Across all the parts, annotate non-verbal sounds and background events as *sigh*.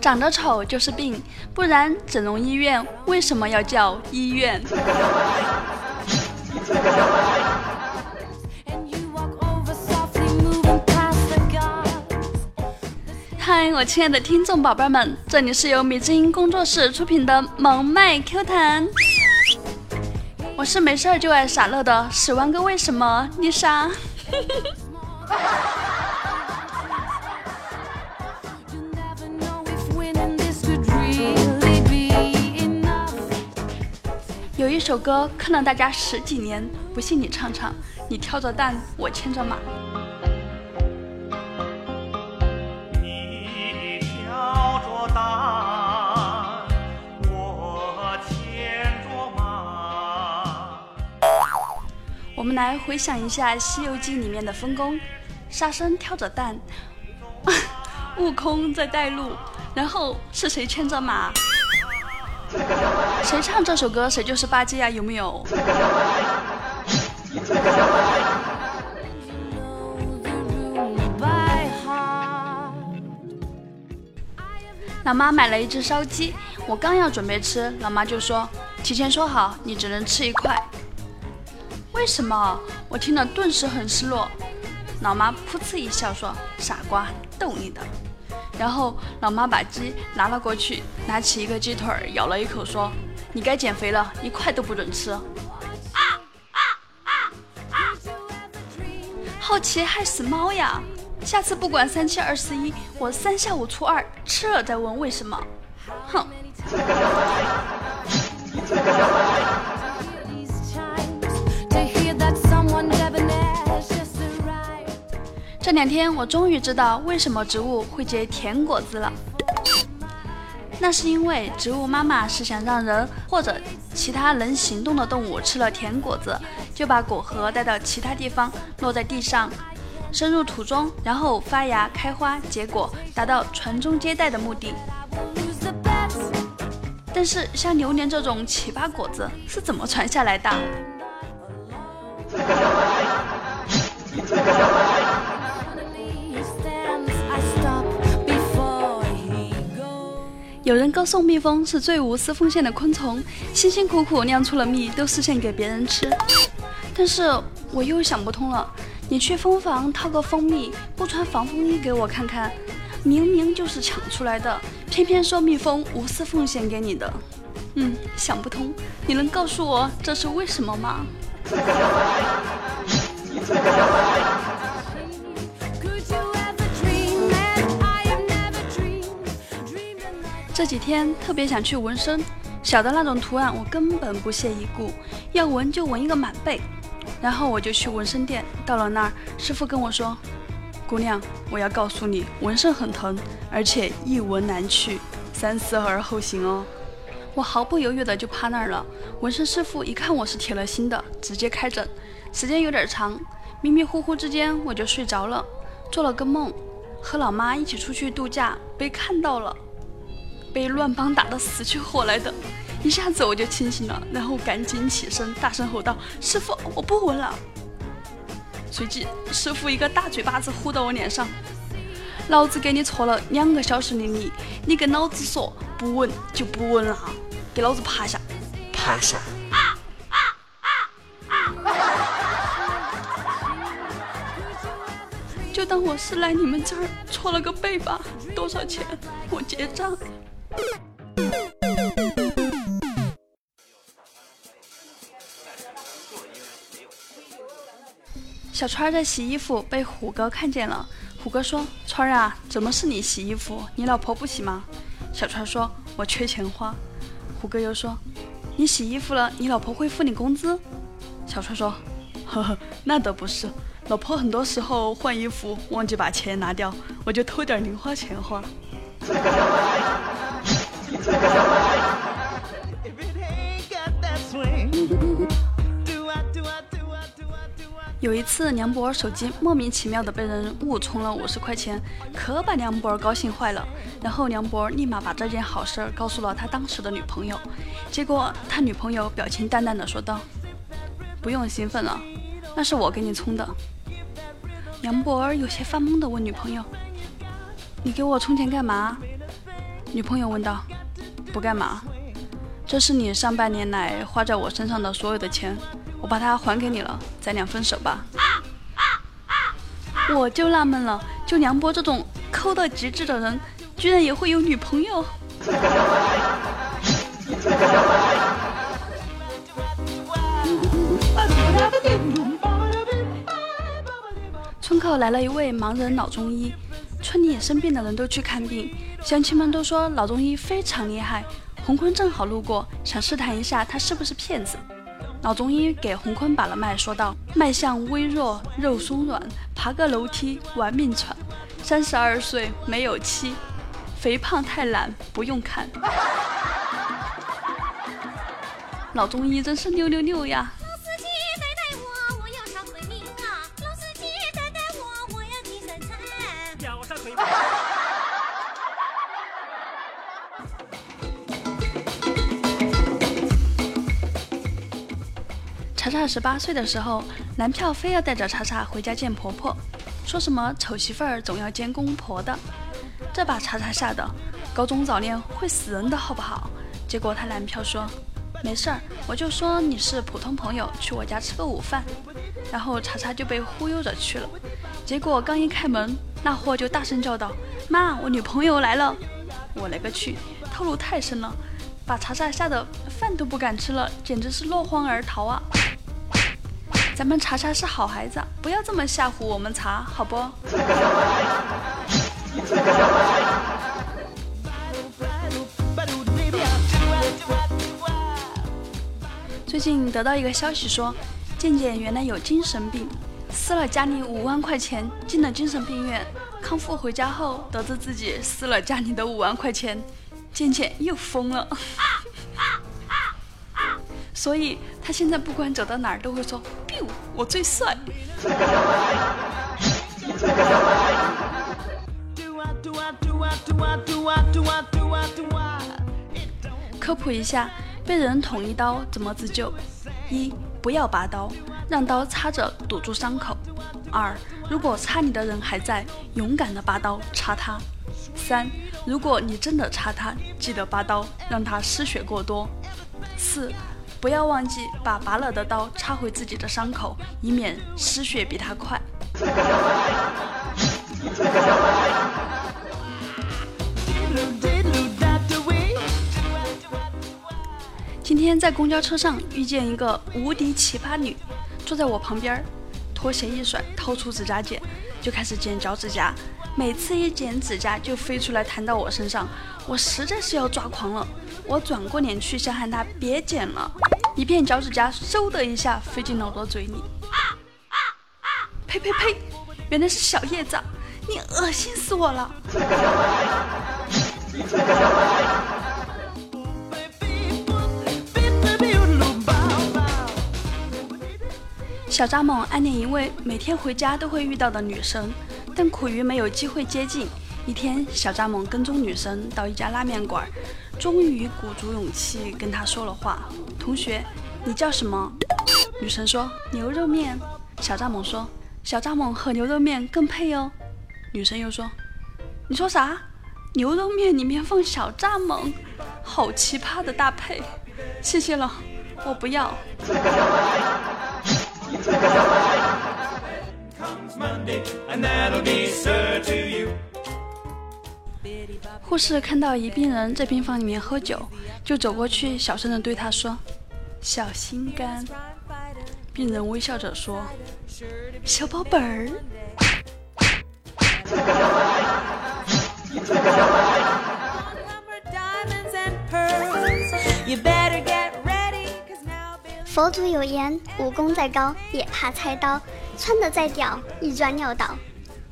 长得丑就是病，不然整容医院为什么要叫医院？嗨，我亲爱的听众宝贝们，这里是由米之音工作室出品的萌麦 Q 弹，我是没事儿就爱傻乐的十万个为什么，丽莎。有一首歌坑了大家十几年，不信你唱唱。你挑着担，我牵着马。你挑着担，我牵着马。我们来回想一下《西游记》里面的分工：沙僧挑着担，*laughs* 悟空在带路，然后是谁牵着马？*laughs* 谁唱这首歌谁就是八戒呀？有没有？*laughs* 老妈买了一只烧鸡，我刚要准备吃，老妈就说：“提前说好，你只能吃一块。”为什么？我听了顿时很失落。老妈噗嗤一笑说：“傻瓜，逗你的。”然后老妈把鸡拿了过去，拿起一个鸡腿咬了一口，说：“你该减肥了，一块都不准吃。”好奇害死猫呀！下次不管三七二十一，我三下五除二吃了再问为什么。哼！这两天我终于知道为什么植物会结甜果子了。那是因为植物妈妈是想让人或者其他能行动的动物吃了甜果子，就把果核带到其他地方，落在地上，深入土中，然后发芽、开花、结果，达到传宗接代的目的。但是像榴莲这种奇葩果子是怎么传下来的？有人歌颂蜜蜂是最无私奉献的昆虫，辛辛苦苦酿出了蜜都是献给别人吃。但是我又想不通了，你去蜂房掏个蜂蜜，不穿防风衣给我看看，明明就是抢出来的，偏偏说蜜蜂无私奉献给你的。嗯，想不通，你能告诉我这是为什么吗？这几天特别想去纹身，小的那种图案我根本不屑一顾，要纹就纹一个满背。然后我就去纹身店，到了那儿，师傅跟我说：“姑娘，我要告诉你，纹身很疼，而且一纹难去，三思而后行哦。”我毫不犹豫的就趴那儿了。纹身师傅一看我是铁了心的，直接开诊。时间有点长，迷迷糊糊之间我就睡着了，做了个梦，和老妈一起出去度假，被看到了。被乱帮打得死去活来的，一下子我就清醒了，然后赶紧起身，大声吼道：“师傅，我不闻了！”随即，师傅一个大嘴巴子呼到我脸上：“老子给你搓了两个小时的泥，你跟老子说不闻就不闻了，给老子趴下！趴下！”就当我是来你们这儿搓了个背吧，多少钱？我结账。小川在洗衣服，被虎哥看见了。虎哥说：“川啊，怎么是你洗衣服？你老婆不洗吗？”小川说：“我缺钱花。”虎哥又说：“你洗衣服了，你老婆会付你工资？”小川说：“呵呵，那倒不是，老婆很多时候换衣服忘记把钱拿掉，我就偷点零花钱花。”有一次，梁博手机莫名其妙的被人误充了五十块钱，可把梁博高兴坏了。然后梁博立马把这件好事告诉了他当时的女朋友，结果他女朋友表情淡淡的说道：“不用兴奋了，那是我给你充的。”梁博有些发懵的问女朋友：“你给我充钱干嘛？”女朋友问道：“不干嘛，这是你上半年来花在我身上的所有的钱，我把它还给你了，咱俩分手吧。”我就纳闷了，就梁博这种抠到极致的人，居然也会有女朋友。村口来了一位盲人老中医，村里生病的人都去看病，乡亲们都说老中医非常厉害。洪坤正好路过，想试探一下他是不是骗子。老中医给洪坤把了脉，说道：“脉象微弱，肉松软，爬个楼梯玩命喘。三十二岁没有妻，肥胖太懒不用看。”老中医真是六六六呀！十八岁的时候，男票非要带着查查回家见婆婆，说什么丑媳妇儿总要见公婆的，这把查查吓得，高中早恋会死人的好不好？结果他男票说，没事儿，我就说你是普通朋友，去我家吃个午饭，然后查查就被忽悠着去了，结果刚一开门，那货就大声叫道，妈，我女朋友来了，我勒个去，套路太深了，把查查吓得饭都不敢吃了，简直是落荒而逃啊！咱们查查是好孩子，不要这么吓唬我们查，好不？最近得到一个消息说，健健原来有精神病，撕了家里五万块钱进了精神病院，康复回家后得知自己撕了家里的五万块钱，健健又疯了。所以他现在不管走到哪儿都会说：“biu，我最帅。*laughs* ”科普一下，被人捅一刀怎么自救？一，不要拔刀，让刀插着堵住伤口；二，如果插你的人还在，勇敢的拔刀插他；三，如果你真的插他，记得拔刀让他失血过多；四。不要忘记把拔了的刀插回自己的伤口，以免失血比他快。今天在公交车上遇见一个无敌奇葩女，坐在我旁边，拖鞋一甩，掏出指甲剪，就开始剪脚趾甲。每次一剪指甲就飞出来弹到我身上，我实在是要抓狂了。我转过脸去想喊他别剪了，一片脚趾甲嗖的一下飞进了我的嘴里。呸呸呸！原来是小叶子，你恶心死我了！小蚱蜢暗恋一位每天回家都会遇到的女生。但苦于没有机会接近。一天，小蚱蜢跟踪女生到一家拉面馆，终于鼓足勇气跟她说了话：“同学，你叫什么？”女生说：“牛肉面。”小蚱蜢说：“小蚱蜢和牛肉面更配哦。”女生又说：“你说啥？牛肉面里面放小蚱蜢，好奇葩的搭配！谢谢了，我不要。”护士看到一病人在病房里面喝酒，就走过去，小声的对他说：“小心肝。”病人微笑着说：“小宝贝儿。”佛祖有言：武功再高，也怕菜刀。穿的再屌，一砖尿倒。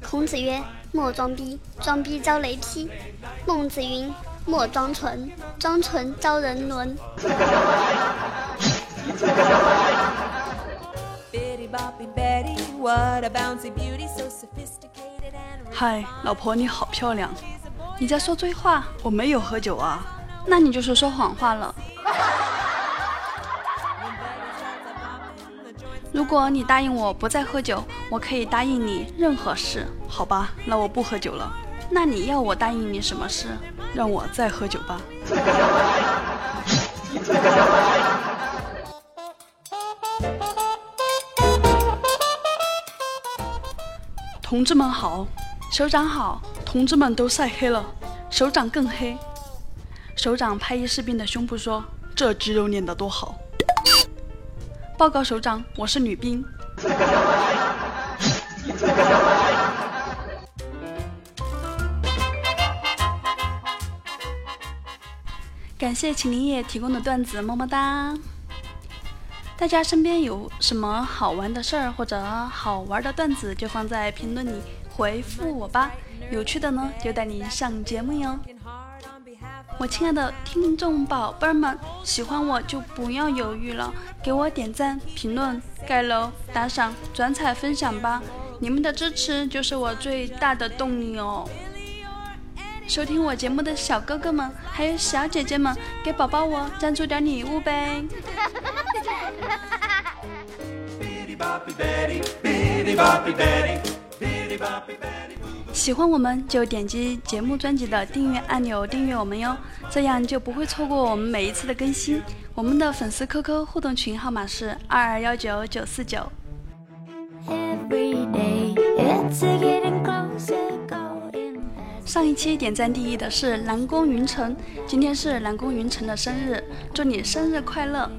孔子曰：莫装逼，装逼遭雷劈。孟子云：莫装纯，装纯遭人伦。嗨，老婆你好漂亮！你在说醉话？我没有喝酒啊，那你就是说谎话了。如果你答应我不再喝酒，我可以答应你任何事。好吧，那我不喝酒了。那你要我答应你什么事？让我再喝酒吧。同志们好，首长好，同志们都晒黑了，首长更黑。首长拍一士兵的胸部说：“这肌肉练得多好。”报告首长，我是女兵。感谢秦林叶提供的段子，么么哒。大家身边有什么好玩的事儿或者好玩的段子，就放在评论里回复我吧。有趣的呢，就带你上节目哟。我亲爱的听众宝贝们，喜欢我就不要犹豫了，给我点赞、评论、盖楼、打赏、转采、分享吧！你们的支持就是我最大的动力哦。收听我节目的小哥哥们，还有小姐姐们，给宝宝我赞助点礼物呗！喜欢我们就点击节目专辑的订阅按钮订阅我们哟，这样就不会错过我们每一次的更新。我们的粉丝 QQ 互动群号码是二二幺九九四九。上一期点赞第一的是南宫云晨，今天是南宫云晨的生日，祝你生日快乐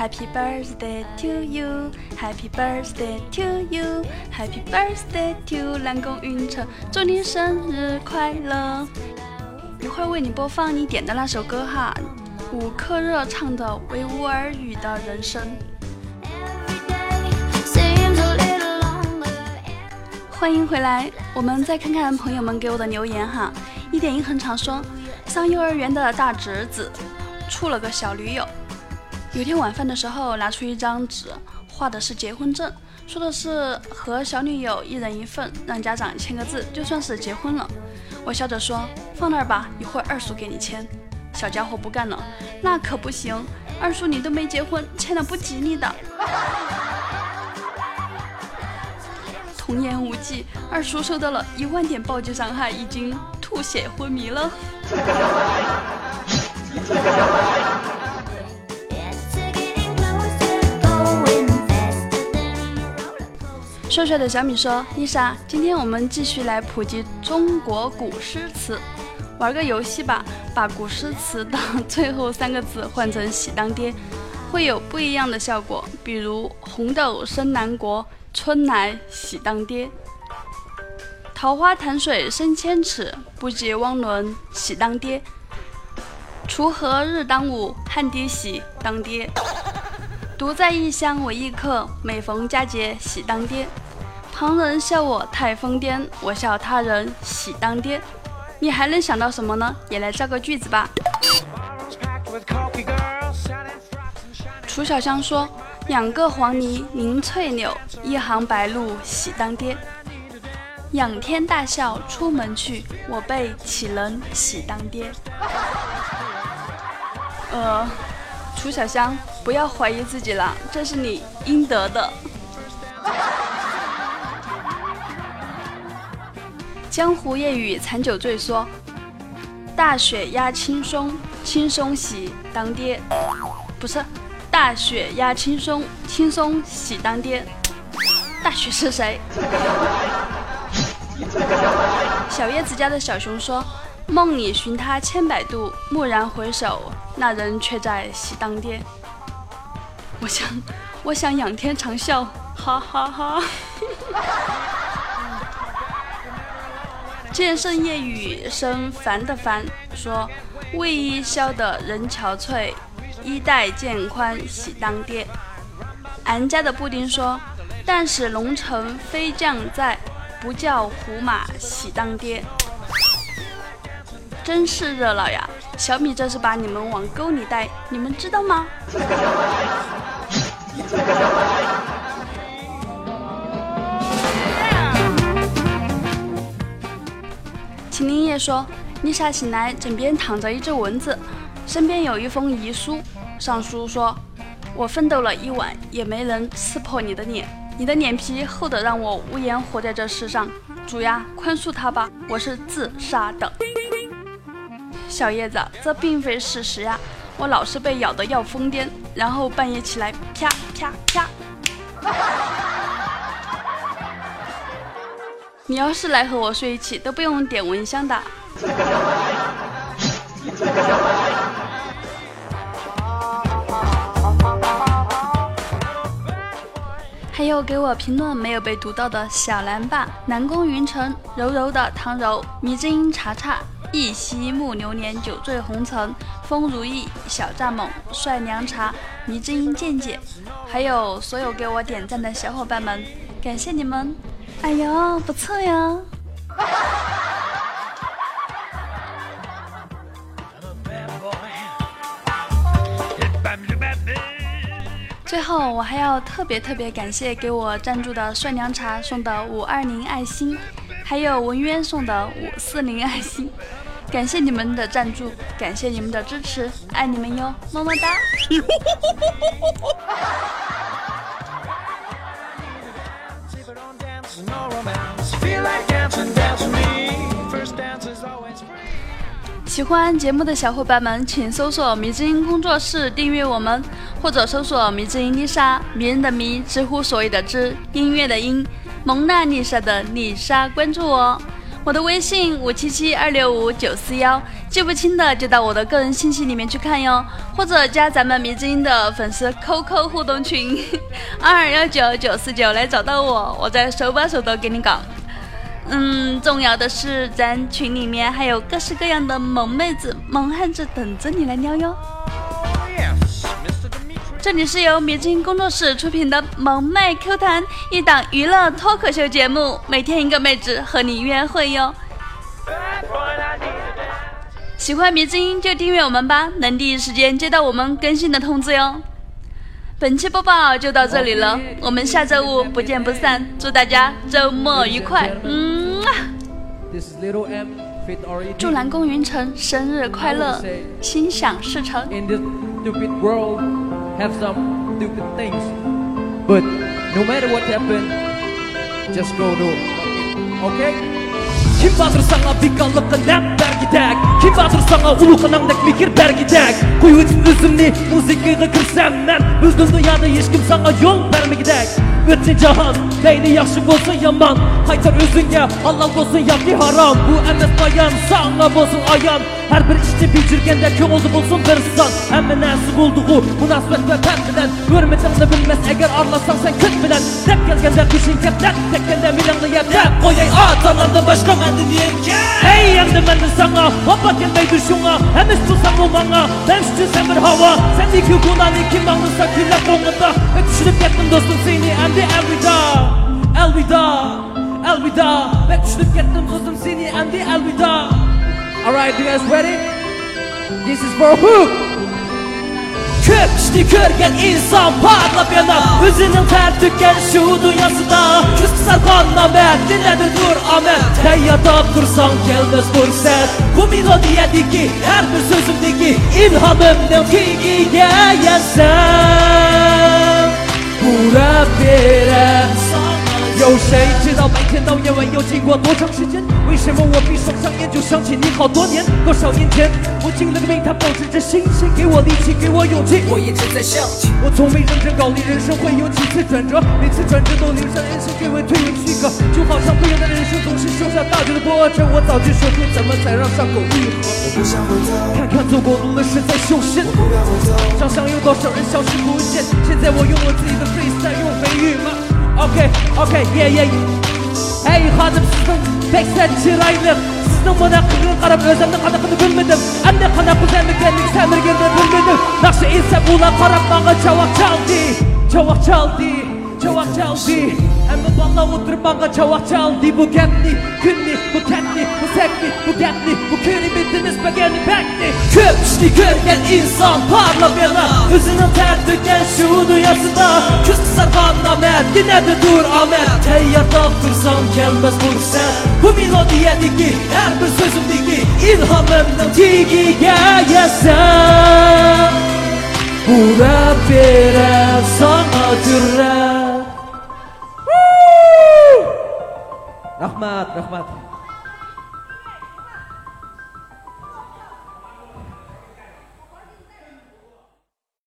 ！Happy birthday to you, Happy birthday to you, Happy birthday to 南宫云晨，祝你生日快乐！一会儿为你播放你点的那首歌哈，伍克热唱的《维吾尔语的人生》。欢迎回来，我们再看看朋友们给我的留言哈。一点一横长说，上幼儿园的大侄子处了个小女友。有天晚饭的时候，拿出一张纸，画的是结婚证，说的是和小女友一人一份，让家长签个字，就算是结婚了。我笑着说：“放那儿吧，一会儿二叔给你签。”小家伙不干了：“那可不行，二叔你都没结婚，签了不吉利的。”童言无忌，二叔受到了一万点暴击伤害，已经吐血昏迷了。帅帅的小米说：“丽莎，今天我们继续来普及中国古诗词，玩个游戏吧，把古诗词的最后三个字换成‘喜当爹’，会有不一样的效果。比如‘红豆生南国，春来喜当爹’，‘桃花潭水深千尺，不及汪伦喜当爹’，‘锄禾日当午，汗滴喜当爹’。”独在异乡为异客，每逢佳节喜当爹。旁人笑我太疯癫，我笑他人喜当爹。你还能想到什么呢？也来造个句子吧。楚小香说：两个黄鹂鸣翠柳，一行白鹭喜当爹。仰天大笑出门去，我辈岂能喜当爹？呃。楚小香，不要怀疑自己了，这是你应得的。江湖夜雨残酒醉说：“大雪压青松，青松喜当爹。”不是，大雪压青松，青松喜当爹。大雪是谁？小叶子家的小熊说。梦里寻他千百度，蓦然回首，那人却在喜当爹。我想，我想仰天长啸，哈哈哈。剑圣夜雨声烦的烦说：为伊消得人憔悴，衣带渐宽喜当爹。俺家的布丁说：但使龙城飞将在，不教胡马喜当爹。真是热闹呀！小米这是把你们往沟里带，你们知道吗？秦林叶说：“丽莎醒来，枕边躺着一只蚊子，身边有一封遗书，上书说：我奋斗了一晚，也没人刺破你的脸。你的脸皮厚得让我无颜活在这世上。主呀，宽恕他吧，我是自杀的。小叶子，这并非事实呀，我老是被咬得要疯癫，然后半夜起来啪啪啪。你要是来和我睡一起，都不用点蚊香的。还有给我评论没有被读到的小蓝爸、南宫云城、柔柔的唐柔、迷之音茶茶、一夕暮流年、酒醉红尘、风如意、小蚱蜢、帅凉茶、迷之音健姐，还有所有给我点赞的小伙伴们，感谢你们！哎呦，不错呀！最后，我还要特别特别感谢给我赞助的帅凉茶送的五二零爱心，还有文渊送的五四零爱心，感谢你们的赞助，感谢你们的支持，爱你们哟，么么哒！喜欢节目的小伙伴们，请搜索“迷之音工作室”订阅我们，或者搜索“迷之音丽莎”，迷人的迷，知乎所有的知，音乐的音，蒙娜丽莎的丽莎，关注我。我的微信五七七二六五九四幺，记不清的就到我的个人信息里面去看哟，或者加咱们迷之音的粉丝 QQ 互动群二 *laughs* 二幺九九四九来找到我，我再手把手的给你搞。嗯，重要的是，咱群里面还有各式各样的萌妹子、萌汉子等着你来撩哟。这里是由迷之音工作室出品的《萌妹 Q 弹》，一档娱乐脱口秀节目，每天一个妹子和你约会哟。喜欢迷之音就订阅我们吧，能第一时间接到我们更新的通知哟。本期播报就到这里了，我们下周五不见不散。祝大家周末愉快，嗯啊！祝南宫云城生日快乐，心想事成。Have some stupid things. But no matter what happens, just go do. Okay? Kim batır sana bir kalıpta nap bergidek Kim batır sana ulu kanamdek mikir bergidek Koyu için üzümlü müzikaya kirsem men Büzdün dünyada hiç kim sana yol vermegidek Bütün cahan Neyni yaxşı bolsa yaman. Haytar özünge halal bolsun yoki haram. Bu emes bayan sana bolsun ayan her bir işçi bildirgəndə köğüzü bulsun bir son Həmmə nəsib olduğu münasibət və tən bilən Hörmətini bilməz əgər arlasan sən kün bilən Dəb gəlgəndə kişin kəpdən, təkkəndə milanlı yəpdən Qoyay atalarda başqa məndi deyənkə Ey yəndi məndi sana, hoppa gəlməydi şuna Həmiz tutsam o bana, ben üstünsəm bir hava. Sən iki gunan iki mağlısa küllə qonunda Ötüşülüb yətdim dostum seni, əndi əlvida Əlvida, əlvida Ve düşünüp gittim kızım seni, əndi əlvida Alright, you guys ready? This is for who? Kökçtü körgen insan parlap yanar Üzünün ter tüken şu dünyasında Küsküsel parlament dinlenir dur amen Teyyada dursan gelmez fırsat Bu melodiyedeki her bir sözümdeki ilhamımdan fikiye yensem Bu Rabbirem 有谁知道白天到夜晚要经过多长时间？为什么我闭上双眼就想起你好多年？多少年前，我进了个病，他保持着新鲜，给我力气，给我勇气。我一直在向前。我从没认真搞你人生会有几次转折，每次转折都留下人生给我推为许可，就好像不远的人生总是受下大雨的波折。我早就说出怎么才让伤口愈合。我不想回头，看看走过路的是在修身，不想回头。场上有多少人消失不见？现在我用我自己的 freestyle 用飞语吗 Okay, okay, yeah, yeah. Hey hanım sizin 80 çıraylık Sizin bana kırın karım özümün kadakını bilmedim. Anne kana güzel mi kendim semirgimde bilmedim. Nakşı inse buna karab bana çavak çaldı? Çavak çaldı, çavak çaldı. Emma balla utur banga di bu getni Künni bu ketni bu sekni bu getni Bu köni bittiniz begeni bekni Köpüşlü görgen insan parla bela Üzünün ter döken şu Küs kısar bana mer yine de dur amel Teyyarda dursam gelmez bu sen Bu melodiye diki her bir sözüm diki. İlhamımdan tigiye yesem Bu rap verem sana cürrem. Rahmat Rahmat.